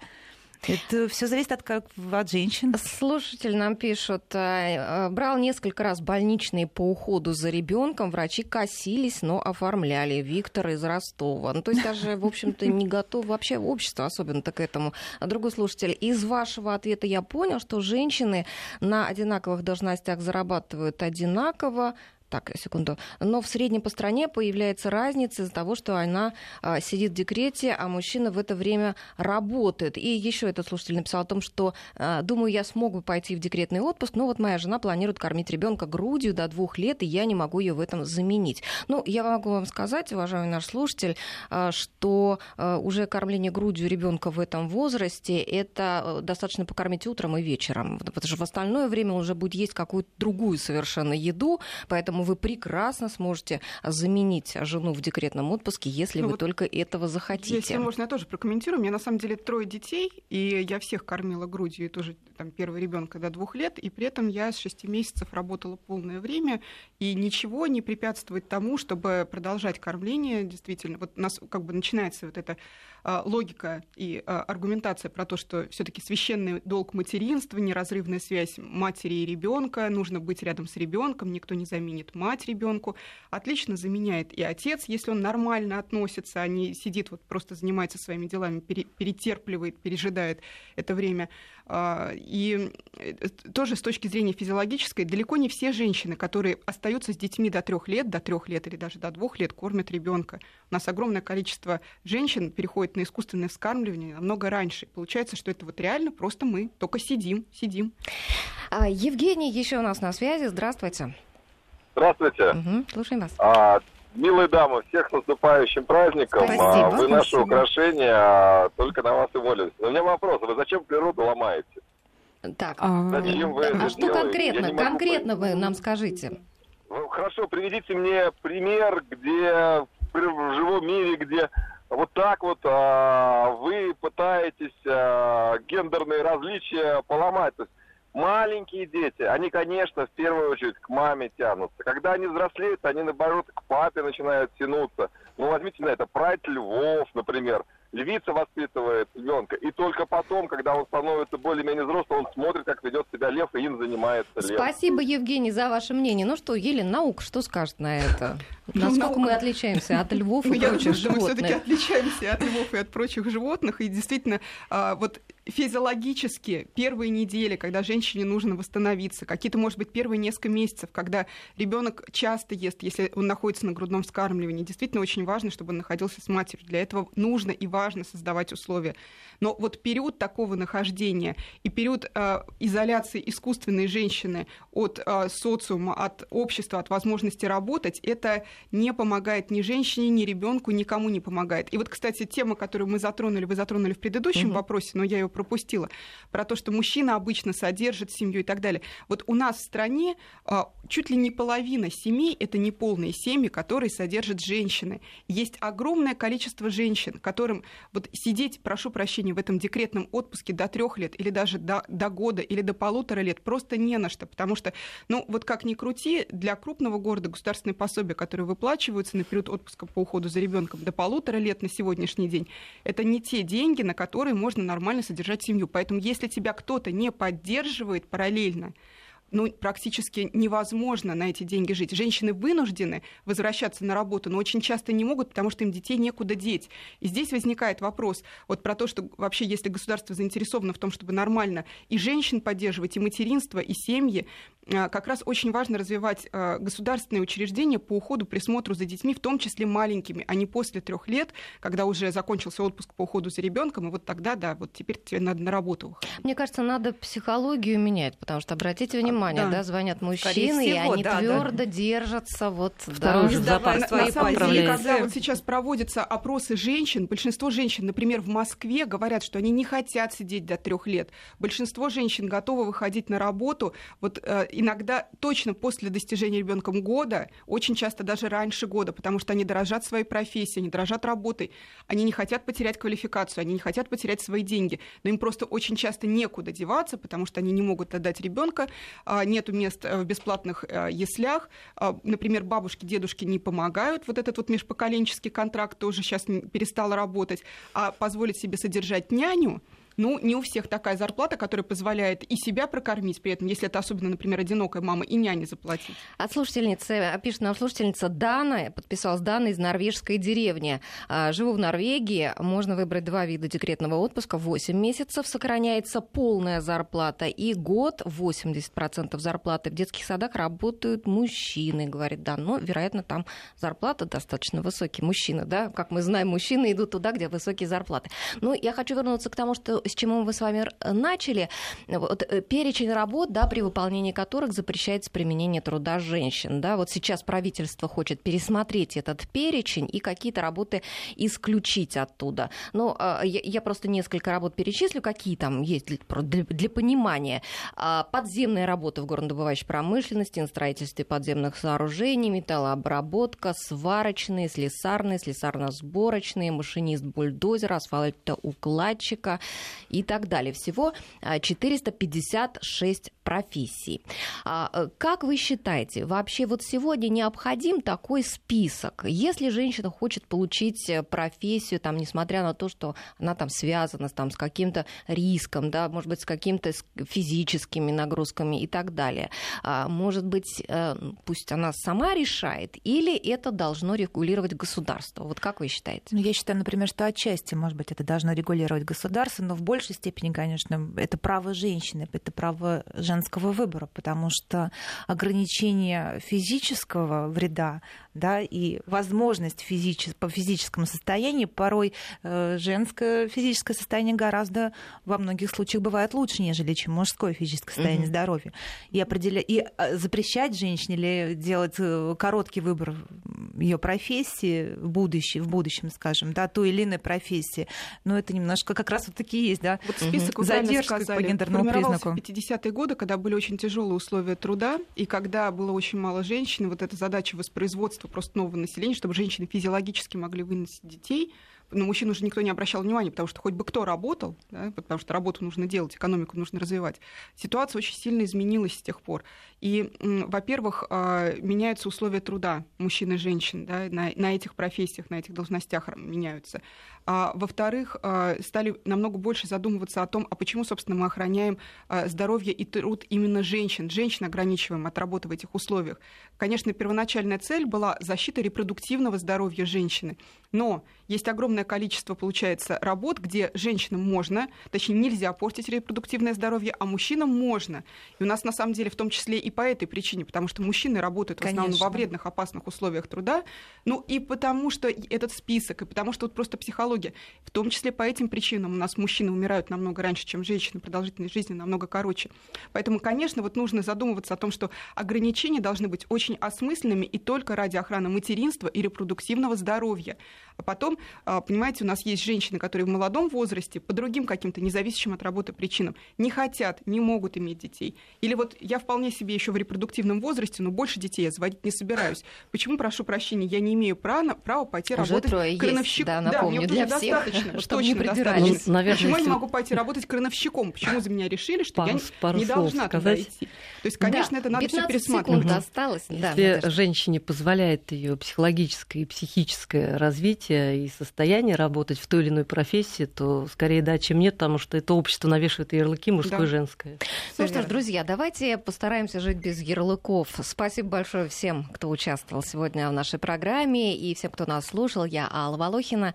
Speaker 4: Это все зависит от, как, от женщин.
Speaker 1: Слушатель нам пишет, э, брал несколько раз больничные по уходу за ребенком, врачи косились, но оформляли. Виктор из Ростова. Ну, то есть даже, в общем-то, не готов вообще общество особенно-то к этому. Другой слушатель, из вашего ответа я понял, что женщины на одинаковых должностях зарабатывают одинаково, так, секунду. Но в среднем по стране появляется разница из-за того, что она а, сидит в декрете, а мужчина в это время работает. И еще этот слушатель написал о том, что, а, думаю, я смогу пойти в декретный отпуск, но вот моя жена планирует кормить ребенка грудью до двух лет, и я не могу ее в этом заменить. Ну, я могу вам сказать, уважаемый наш слушатель, а, что а, уже кормление грудью ребенка в этом возрасте это а, достаточно покормить утром и вечером, потому что в остальное время он уже будет есть какую-то другую совершенно еду, поэтому Поэтому вы прекрасно сможете заменить жену в декретном отпуске, если ну, вы вот только этого захотите.
Speaker 5: Если можно, я тоже прокомментирую. У меня на самом деле трое детей, и я всех кормила грудью, и тоже там первый ребенка до двух лет, и при этом я с шести месяцев работала полное время, и ничего не препятствует тому, чтобы продолжать кормление. Действительно, вот у нас как бы начинается вот эта а, логика и а, аргументация про то, что все-таки священный долг материнства, неразрывная связь матери и ребенка, нужно быть рядом с ребенком, никто не заменит мать ребенку, отлично заменяет и отец, если он нормально относится, а не сидит вот просто занимается своими делами, перетерпливает, пережидает это время. А, и э, тоже с точки зрения физиологической, далеко не все женщины, которые остаются с детьми до трех лет, до трех лет или даже до двух лет, кормят ребенка. У нас огромное количество женщин переходит на искусственное вскармливание намного раньше. Получается, что это вот реально просто мы только сидим, сидим.
Speaker 1: А, Евгений еще у нас на связи. Здравствуйте.
Speaker 7: Здравствуйте.
Speaker 1: Угу, слушаем вас.
Speaker 7: А, Милые дамы, всех с наступающим праздником.
Speaker 1: Спасибо,
Speaker 7: вы спасибо. наше украшение, а только на вас и молимся. Но у меня вопрос, вы зачем природу ломаете?
Speaker 1: Так, а, зачем вы а что конкретно? Конкретно вы нам скажите.
Speaker 7: Ну, хорошо, приведите мне пример, где в живом мире, где вот так вот а, вы пытаетесь а, гендерные различия поломать. То есть Маленькие дети, они, конечно, в первую очередь к маме тянутся. Когда они взрослеют, они, наоборот, к папе начинают тянуться. Ну, возьмите на это прайд львов, например – львица воспитывает ребенка, и только потом, когда он становится более-менее взрослым, он смотрит, как ведет себя лев, и им занимается лев.
Speaker 1: Спасибо, Евгений, за ваше мнение. Ну что, Елена, наука что скажет на это? Ну, Насколько мы отличаемся от львов и прочих животных?
Speaker 5: Мы все-таки отличаемся от львов и от прочих животных, и действительно, а, вот физиологически первые недели, когда женщине нужно восстановиться, какие-то, может быть, первые несколько месяцев, когда ребенок часто ест, если он находится на грудном вскармливании, действительно очень важно, чтобы он находился с матерью. Для этого нужно и важно создавать условия. Но вот период такого нахождения и период э, изоляции искусственной женщины от э, социума, от общества, от возможности работать, это не помогает ни женщине, ни ребенку, никому не помогает. И вот, кстати, тема, которую мы затронули, вы затронули в предыдущем угу. вопросе, но я ее пропустила, про то, что мужчина обычно содержит семью и так далее. Вот у нас в стране э, чуть ли не половина семей это неполные семьи, которые содержат женщины. Есть огромное количество женщин, которым вот сидеть, прошу прощения, в этом декретном отпуске до трех лет или даже до, до года или до полутора лет просто не на что, потому что, ну, вот как ни крути, для крупного города государственные пособия, которые выплачиваются на период отпуска по уходу за ребенком до полутора лет на сегодняшний день, это не те деньги, на которые можно нормально содержать семью. Поэтому если тебя кто-то не поддерживает параллельно, ну, практически невозможно на эти деньги жить. Женщины вынуждены возвращаться на работу, но очень часто не могут, потому что им детей некуда деть. И здесь возникает вопрос вот про то, что вообще, если государство заинтересовано в том, чтобы нормально и женщин поддерживать, и материнство, и семьи, а, как раз очень важно развивать а, государственные учреждения по уходу, присмотру за детьми, в том числе маленькими, а не после трех лет, когда уже закончился отпуск по уходу за ребенком, и вот тогда, да, вот теперь тебе надо на работу.
Speaker 1: Мне кажется, надо психологию менять, потому что обратите внимание, да, да звонят мужчины, всего, и они да, твердо да. держатся, вот,
Speaker 3: Второй да, запас
Speaker 5: свои на самом деле, когда вот сейчас проводятся опросы женщин, большинство женщин, например, в Москве говорят, что они не хотят сидеть до трех лет. Большинство женщин готовы выходить на работу, вот э, иногда точно после достижения ребенком года, очень часто даже раньше года, потому что они дорожат своей профессией, они дорожат работой, они не хотят потерять квалификацию, они не хотят потерять свои деньги, но им просто очень часто некуда деваться, потому что они не могут отдать ребенка, а, нету мест в бесплатных э, яслях, а, например, бабушки, дедушки не помогают, вот этот вот межпоколенческий контракт тоже сейчас перестал работать, а позволить себе содержать няню, ну, не у всех такая зарплата, которая позволяет и себя прокормить, при этом, если это особенно, например, одинокая мама, и няне заплатить.
Speaker 1: От слушательницы, пишет нам слушательница Дана, подписалась Дана из норвежской деревни. А, живу в Норвегии, можно выбрать два вида декретного отпуска. 8 месяцев сохраняется полная зарплата, и год 80% зарплаты. В детских садах работают мужчины, говорит Дан. Но, вероятно, там зарплата достаточно высокие. Мужчины, да, как мы знаем, мужчины идут туда, где высокие зарплаты. Но я хочу вернуться к тому, что с чему мы с вами начали. Вот, э, перечень работ, да, при выполнении которых запрещается применение труда женщин. Да? Вот сейчас правительство хочет пересмотреть этот перечень и какие-то работы исключить оттуда. Но э, я, просто несколько работ перечислю, какие там есть для, понимания. Э, подземные работы в горнодобывающей промышленности, на строительстве подземных сооружений, металлообработка, сварочные, слесарные, слесарно-сборочные, машинист бульдозера, асфальтоукладчика и так далее. Всего 456 профессий. А, э, как вы считаете, вообще вот сегодня необходим такой список? Если женщина хочет получить э, профессию, там, несмотря на то, что она там связана там, с каким-то риском, да, может быть, с какими-то физическими нагрузками и так далее, а, может быть, э, пусть она сама решает, или это должно регулировать государство? Вот как вы считаете?
Speaker 4: Ну, я считаю, например, что отчасти, может быть, это должно регулировать государство, но в большей степени, конечно, это право женщины, это право женского выбора, потому что ограничение физического вреда да, и возможность физичес... по физическому состоянию, порой э, женское физическое состояние гораздо во многих случаях бывает лучше, нежели чем мужское физическое состояние угу. здоровья. И, определя... и э, запрещать женщине или делать э, короткий выбор ее профессии в будущем, в будущем, скажем, да, той или иной профессии, но это немножко как раз вот такие есть, да,
Speaker 5: вот список задержка по гендерному признаку. в 50-е годы, когда были очень тяжелые условия труда, и когда было очень мало женщин, вот эта задача воспроизводства просто нового населения, чтобы женщины физиологически могли выносить детей, на мужчин уже никто не обращал внимания, потому что хоть бы кто работал, да, потому что работу нужно делать, экономику нужно развивать. Ситуация очень сильно изменилась с тех пор. И, во-первых, а, меняются условия труда мужчин и женщин да, на, на этих профессиях, на этих должностях меняются. А, во-вторых, а, стали намного больше задумываться о том, а почему, собственно, мы охраняем а, здоровье и труд именно женщин. Женщин ограничиваем от работы в этих условиях. Конечно, первоначальная цель была защита репродуктивного здоровья женщины. Но есть огромное количество, получается, работ, где женщинам можно, точнее, нельзя портить репродуктивное здоровье, а мужчинам можно. И у нас, на самом деле, в том числе и по этой причине, потому что мужчины работают в основном во вредных, опасных условиях труда, ну и потому что этот список, и потому что вот просто психология, в том числе по этим причинам у нас мужчины умирают намного раньше, чем женщины, продолжительность жизни намного короче. Поэтому, конечно, вот нужно задумываться о том, что ограничения должны быть очень осмысленными и только ради охраны материнства и репродуктивного здоровья. А потом, а, понимаете, у нас есть женщины, которые в молодом возрасте по другим каким-то независящим от работы причинам не хотят, не могут иметь детей. Или вот я вполне себе еще в репродуктивном возрасте, но больше детей я заводить не собираюсь. Почему, прошу прощения, я не имею права, права пойти
Speaker 1: Уже
Speaker 5: работать
Speaker 1: трое? Есть, да, напомню, да, мне для всех,
Speaker 5: достаточно, чтобы точно достаточно. Ну, наверное, Почему если... я не могу пойти работать крановщиком? Почему за меня решили, что пару, я пару не должна сказать. туда идти? То есть, конечно, да, это надо все пересматривать.
Speaker 3: Секунд осталось. Если да, женщине позволяет ее психологическое и психическое развитие и состояние работать в той или иной профессии, то скорее да, чем нет, потому что это общество навешивает ярлыки мужское да. и женское.
Speaker 1: Ну что ж, друзья, давайте постараемся жить без ярлыков. Спасибо большое всем, кто участвовал сегодня в нашей программе и всем, кто нас слушал. Я Алла Волохина.